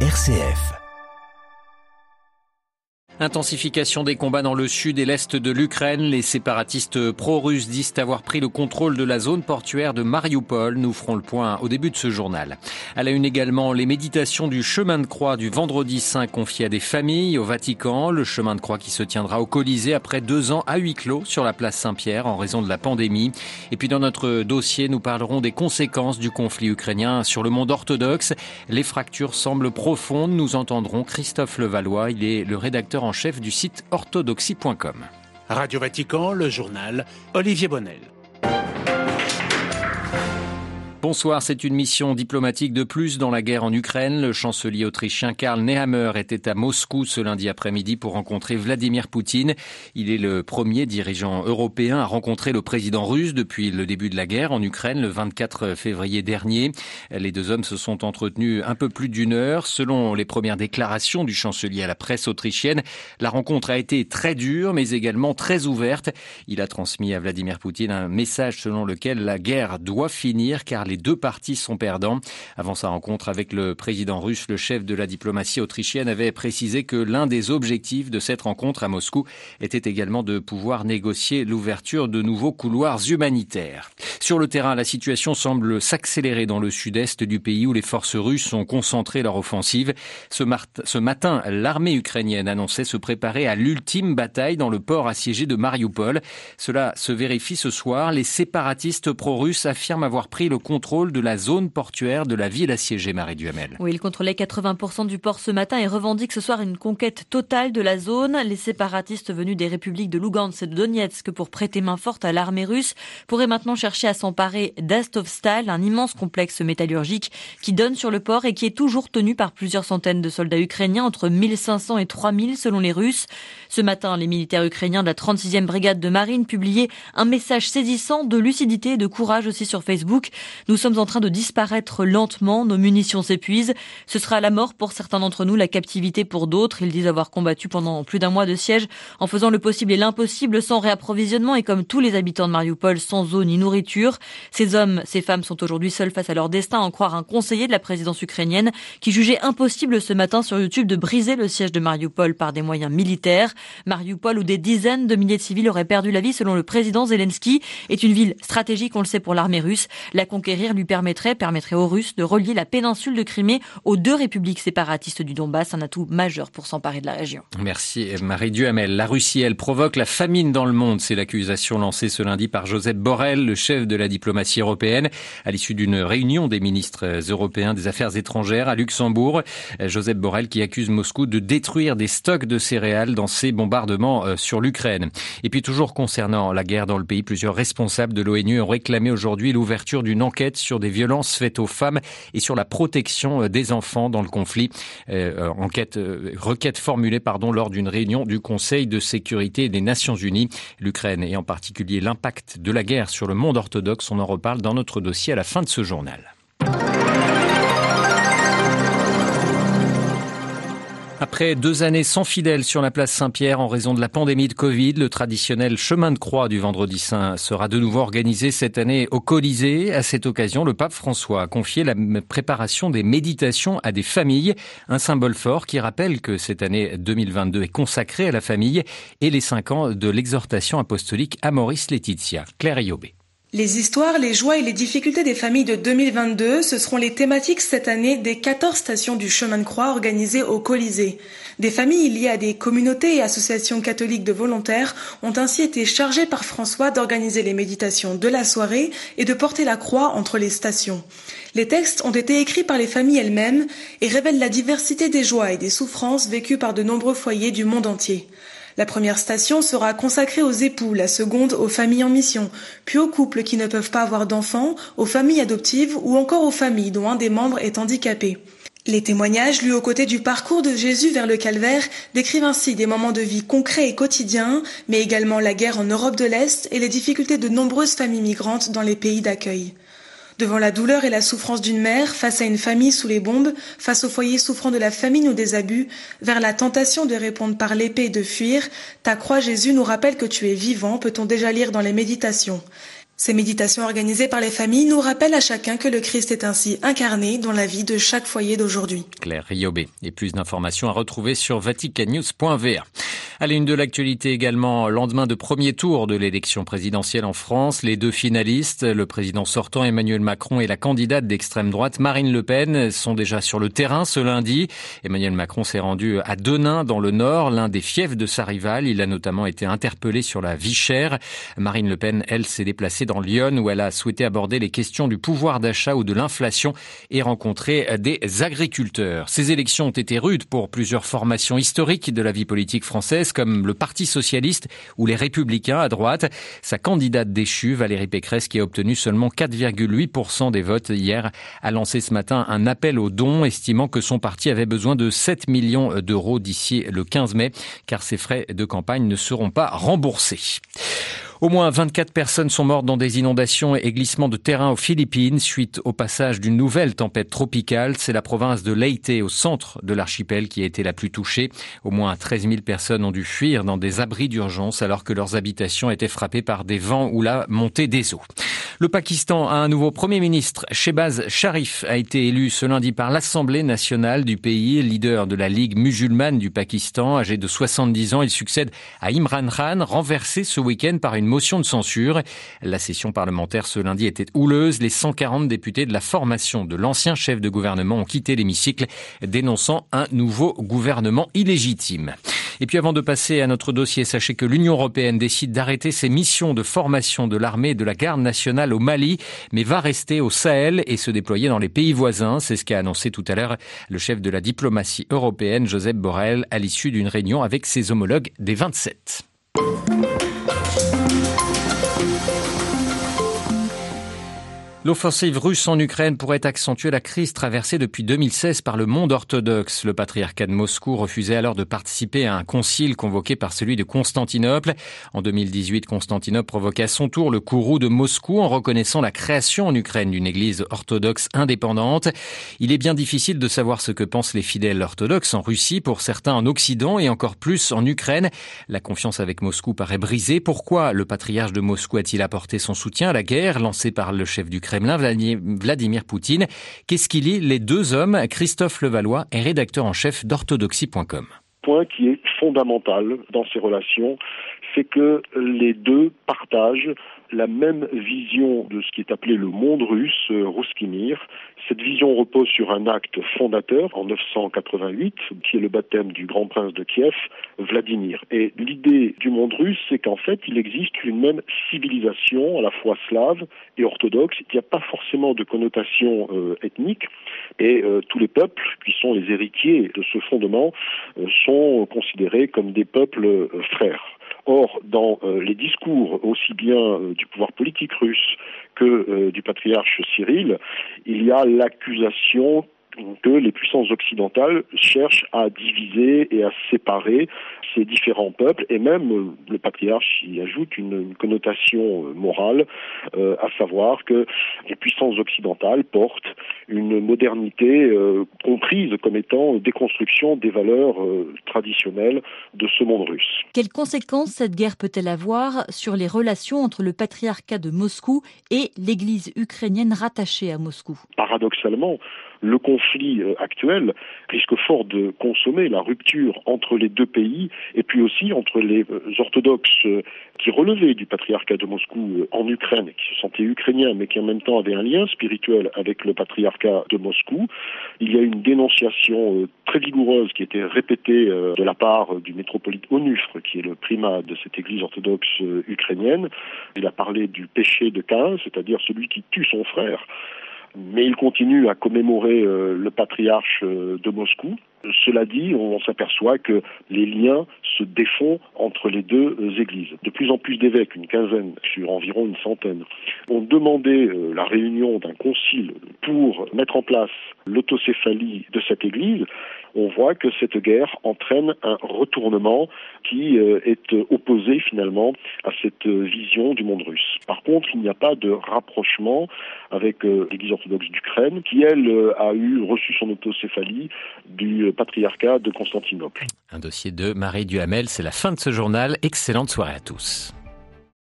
RCF. Intensification des combats dans le sud et l'est de l'Ukraine. Les séparatistes pro-russes disent avoir pris le contrôle de la zone portuaire de Mariupol. Nous ferons le point au début de ce journal. À la une également, les méditations du chemin de croix du vendredi saint confiées à des familles au Vatican. Le chemin de croix qui se tiendra au Colisée après deux ans à huis clos sur la place Saint-Pierre en raison de la pandémie. Et puis dans notre dossier, nous parlerons des conséquences du conflit ukrainien sur le monde orthodoxe. Les fractures semblent profondes. Nous entendrons Christophe Levallois. Il est le rédacteur en chef du site orthodoxie.com. Radio Vatican, le journal Olivier Bonnel. Bonsoir, c'est une mission diplomatique de plus dans la guerre en Ukraine. Le chancelier autrichien Karl Nehammer était à Moscou ce lundi après-midi pour rencontrer Vladimir Poutine. Il est le premier dirigeant européen à rencontrer le président russe depuis le début de la guerre en Ukraine le 24 février dernier. Les deux hommes se sont entretenus un peu plus d'une heure. Selon les premières déclarations du chancelier à la presse autrichienne, la rencontre a été très dure mais également très ouverte. Il a transmis à Vladimir Poutine un message selon lequel la guerre doit finir car les deux parties sont perdants. Avant sa rencontre avec le président russe, le chef de la diplomatie autrichienne avait précisé que l'un des objectifs de cette rencontre à Moscou était également de pouvoir négocier l'ouverture de nouveaux couloirs humanitaires. Sur le terrain, la situation semble s'accélérer dans le sud-est du pays où les forces russes ont concentré leur offensive. Ce, ce matin, l'armée ukrainienne annonçait se préparer à l'ultime bataille dans le port assiégé de Mariupol. Cela se vérifie ce soir. Les séparatistes pro-russes affirment avoir pris le contrôle de la zone portuaire de la ville assiégée, Marie Duhamel. Oui, il contrôlait 80% du port ce matin et revendique ce soir une conquête totale de la zone. Les séparatistes venus des républiques de Lugansk et de Donetsk pour prêter main forte à l'armée russe pourraient maintenant chercher à s'emparer d'Astovstal, un immense complexe métallurgique qui donne sur le port et qui est toujours tenu par plusieurs centaines de soldats ukrainiens, entre 1500 et 3000 selon les Russes. Ce matin, les militaires ukrainiens de la 36e brigade de marine publiaient un message saisissant de lucidité et de courage aussi sur Facebook. Nous sommes en train de disparaître lentement, nos munitions s'épuisent. Ce sera la mort pour certains d'entre nous, la captivité pour d'autres. Ils disent avoir combattu pendant plus d'un mois de siège en faisant le possible et l'impossible sans réapprovisionnement et comme tous les habitants de Mariupol sans eau ni nourriture. Ces hommes, ces femmes sont aujourd'hui seuls face à leur destin, en croire un conseiller de la présidence ukrainienne qui jugeait impossible ce matin sur YouTube de briser le siège de Mariupol par des moyens militaires. Mariupol où des dizaines de milliers de civils auraient perdu la vie selon le président Zelensky est une ville stratégique, on le sait, pour l'armée russe. La conquête lui permettrait, permettrait aux Russes de relier la péninsule de Crimée aux deux républiques séparatistes du Donbass, un atout majeur pour s'emparer de la région. Merci Marie Duhamel. La Russie, elle provoque la famine dans le monde. C'est l'accusation lancée ce lundi par Joseph Borrell, le chef de la diplomatie européenne, à l'issue d'une réunion des ministres européens des Affaires étrangères à Luxembourg. Joseph Borrell qui accuse Moscou de détruire des stocks de céréales dans ses bombardements euh, sur l'Ukraine. Et puis toujours concernant la guerre dans le pays, plusieurs responsables de l'ONU ont réclamé aujourd'hui l'ouverture d'une enquête sur des violences faites aux femmes et sur la protection euh, des enfants dans le conflit. Euh, euh, enquête, requête formulée lors d'une réunion du Conseil de sécurité des Nations Unies. L'Ukraine et en particulier l'impact de la guerre sur le monde orthodoxe, on en reparle dans notre dossier à la fin de ce journal. Après deux années sans fidèles sur la place Saint-Pierre en raison de la pandémie de Covid, le traditionnel chemin de croix du vendredi saint sera de nouveau organisé cette année au Colisée. À cette occasion, le pape François a confié la préparation des méditations à des familles, un symbole fort qui rappelle que cette année 2022 est consacrée à la famille et les cinq ans de l'exhortation apostolique Amoris Laetitia. Claire Ayobé. Les histoires, les joies et les difficultés des familles de 2022, ce seront les thématiques cette année des 14 stations du chemin de croix organisées au Colisée. Des familles liées à des communautés et associations catholiques de volontaires ont ainsi été chargées par François d'organiser les méditations de la soirée et de porter la croix entre les stations. Les textes ont été écrits par les familles elles-mêmes et révèlent la diversité des joies et des souffrances vécues par de nombreux foyers du monde entier. La première station sera consacrée aux époux, la seconde aux familles en mission, puis aux couples qui ne peuvent pas avoir d'enfants, aux familles adoptives ou encore aux familles dont un des membres est handicapé. Les témoignages lus aux côtés du parcours de Jésus vers le calvaire décrivent ainsi des moments de vie concrets et quotidiens, mais également la guerre en Europe de l'Est et les difficultés de nombreuses familles migrantes dans les pays d'accueil. Devant la douleur et la souffrance d'une mère, face à une famille sous les bombes, face au foyer souffrant de la famine ou des abus, vers la tentation de répondre par l'épée et de fuir, ta croix Jésus nous rappelle que tu es vivant, peut-on déjà lire dans les méditations. Ces méditations organisées par les familles nous rappellent à chacun que le Christ est ainsi incarné dans la vie de chaque foyer d'aujourd'hui. Claire Riobé. Et plus d'informations à retrouver sur vaticannews.va. À une de l'actualité également, lendemain de premier tour de l'élection présidentielle en France, les deux finalistes, le président sortant Emmanuel Macron et la candidate d'extrême droite Marine Le Pen, sont déjà sur le terrain ce lundi. Emmanuel Macron s'est rendu à Denain dans le Nord, l'un des fiefs de sa rivale. Il a notamment été interpellé sur la vie chère. Marine Le Pen, elle, s'est déplacée dans Lyon où elle a souhaité aborder les questions du pouvoir d'achat ou de l'inflation et rencontrer des agriculteurs. Ces élections ont été rudes pour plusieurs formations historiques de la vie politique française comme le Parti socialiste ou les Républicains à droite. Sa candidate déchue, Valérie Pécresse, qui a obtenu seulement 4,8% des votes hier, a lancé ce matin un appel aux dons, estimant que son parti avait besoin de 7 millions d'euros d'ici le 15 mai, car ses frais de campagne ne seront pas remboursés. Au moins 24 personnes sont mortes dans des inondations et glissements de terrain aux Philippines suite au passage d'une nouvelle tempête tropicale. C'est la province de Leyte au centre de l'archipel qui a été la plus touchée. Au moins 13 000 personnes ont dû fuir dans des abris d'urgence alors que leurs habitations étaient frappées par des vents ou la montée des eaux. Le Pakistan a un nouveau Premier ministre. Shehbaz Sharif a été élu ce lundi par l'Assemblée nationale du pays, leader de la Ligue musulmane du Pakistan. Âgé de 70 ans, il succède à Imran Khan, renversé ce week-end par une motion de censure. La session parlementaire ce lundi était houleuse. Les 140 députés de la formation de l'ancien chef de gouvernement ont quitté l'hémicycle, dénonçant un nouveau gouvernement illégitime. Et puis avant de passer à notre dossier, sachez que l'Union européenne décide d'arrêter ses missions de formation de l'armée et de la garde nationale au Mali, mais va rester au Sahel et se déployer dans les pays voisins. C'est ce qu'a annoncé tout à l'heure le chef de la diplomatie européenne, Joseph Borrell, à l'issue d'une réunion avec ses homologues des 27. L'offensive russe en Ukraine pourrait accentuer la crise traversée depuis 2016 par le monde orthodoxe. Le patriarcat de Moscou refusait alors de participer à un concile convoqué par celui de Constantinople. En 2018, Constantinople provoqua à son tour le courroux de Moscou en reconnaissant la création en Ukraine d'une église orthodoxe indépendante. Il est bien difficile de savoir ce que pensent les fidèles orthodoxes en Russie, pour certains en Occident et encore plus en Ukraine. La confiance avec Moscou paraît brisée. Pourquoi le patriarche de Moscou a-t-il apporté son soutien à la guerre lancée par le chef d'Ukraine Vladimir Poutine. Qu'est-ce qui lie les deux hommes Christophe Levallois est rédacteur en chef d'orthodoxie.com point qui est fondamental dans ces relations, c'est que les deux partagent la même vision de ce qui est appelé le monde russe, euh, Ruskimir. Cette vision repose sur un acte fondateur en 988, qui est le baptême du grand prince de Kiev, Vladimir. Et l'idée du monde russe, c'est qu'en fait, il existe une même civilisation, à la fois slave et orthodoxe. Il n'y a pas forcément de connotation euh, ethnique, et euh, tous les peuples qui sont les héritiers de ce fondement sont considérés comme des peuples frères. Or, dans euh, les discours aussi bien euh, du pouvoir politique russe que euh, du patriarche Cyril, il y a l'accusation que les puissances occidentales cherchent à diviser et à séparer ces différents peuples, et même euh, le patriarche y ajoute une, connotation euh, morale, euh, à savoir que les puissances occidentales portent une modernité comprise comme étant déconstruction des valeurs traditionnelles de ce monde russe. Quelles conséquences cette guerre peut-elle avoir sur les relations entre le patriarcat de Moscou et l'Église ukrainienne rattachée à Moscou? Paradoxalement, le conflit euh, actuel risque fort de consommer la rupture entre les deux pays et puis aussi entre les euh, orthodoxes euh, qui relevaient du patriarcat de Moscou en Ukraine, qui se sentaient ukrainiens mais qui en même temps avaient un lien spirituel avec le patriarcat de Moscou. Il y a une dénonciation très vigoureuse qui été répétée de la part du métropolite Onufre, qui est le primat de cette église orthodoxe ukrainienne. Il a parlé du péché de Cain, c'est-à-dire celui qui tue son frère mais il continue à commémorer euh, le patriarche euh, de Moscou. Cela dit, on s'aperçoit que les liens se défont entre les deux euh, églises. De plus en plus d'évêques, une quinzaine sur environ une centaine, ont demandé la réunion d'un concile pour mettre en place l'autocéphalie de cette église. On voit que cette guerre entraîne un retournement qui est opposé finalement à cette vision du monde russe. Par contre, il n'y a pas de rapprochement avec l'église orthodoxe d'Ukraine, qui elle a eu reçu son autocéphalie du patriarcat de Constantinople. Un dossier de Marie Duhamel, c'est la fin de ce journal. Excellente soirée à tous.